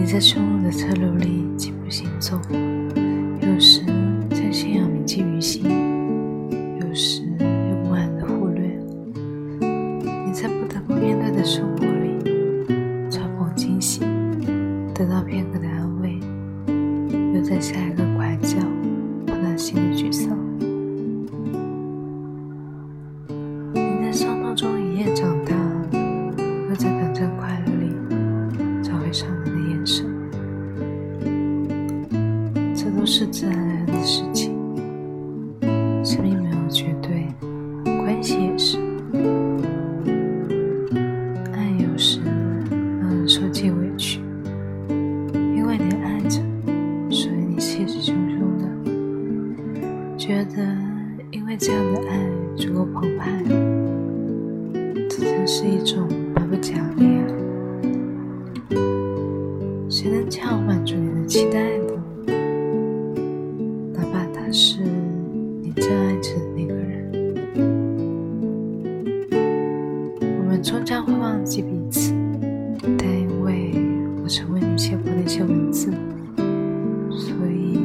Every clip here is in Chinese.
你在汹涌的车流里疾步行走，有时将信仰铭记于心，有时又不安的忽略。你在不得不面对的生活里，嘲讽惊喜，得到片刻的安慰，又在下一个拐角碰到新的沮丧。你在伤痛中一夜长大，又在短暂快乐都是自然而然的事情。生命没有绝对，关系也是。爱有时让人受尽委屈，因为你爱着，所以你气势汹汹的，觉得因为这样的爱足够澎湃，这真是一种百不讲理啊！谁能将深爱着的那个人，我们终将会忘记彼此，但因为我曾为你写过那些文字，所以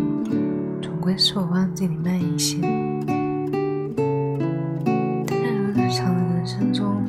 总归是我忘记你慢一些。但如日常的人生中。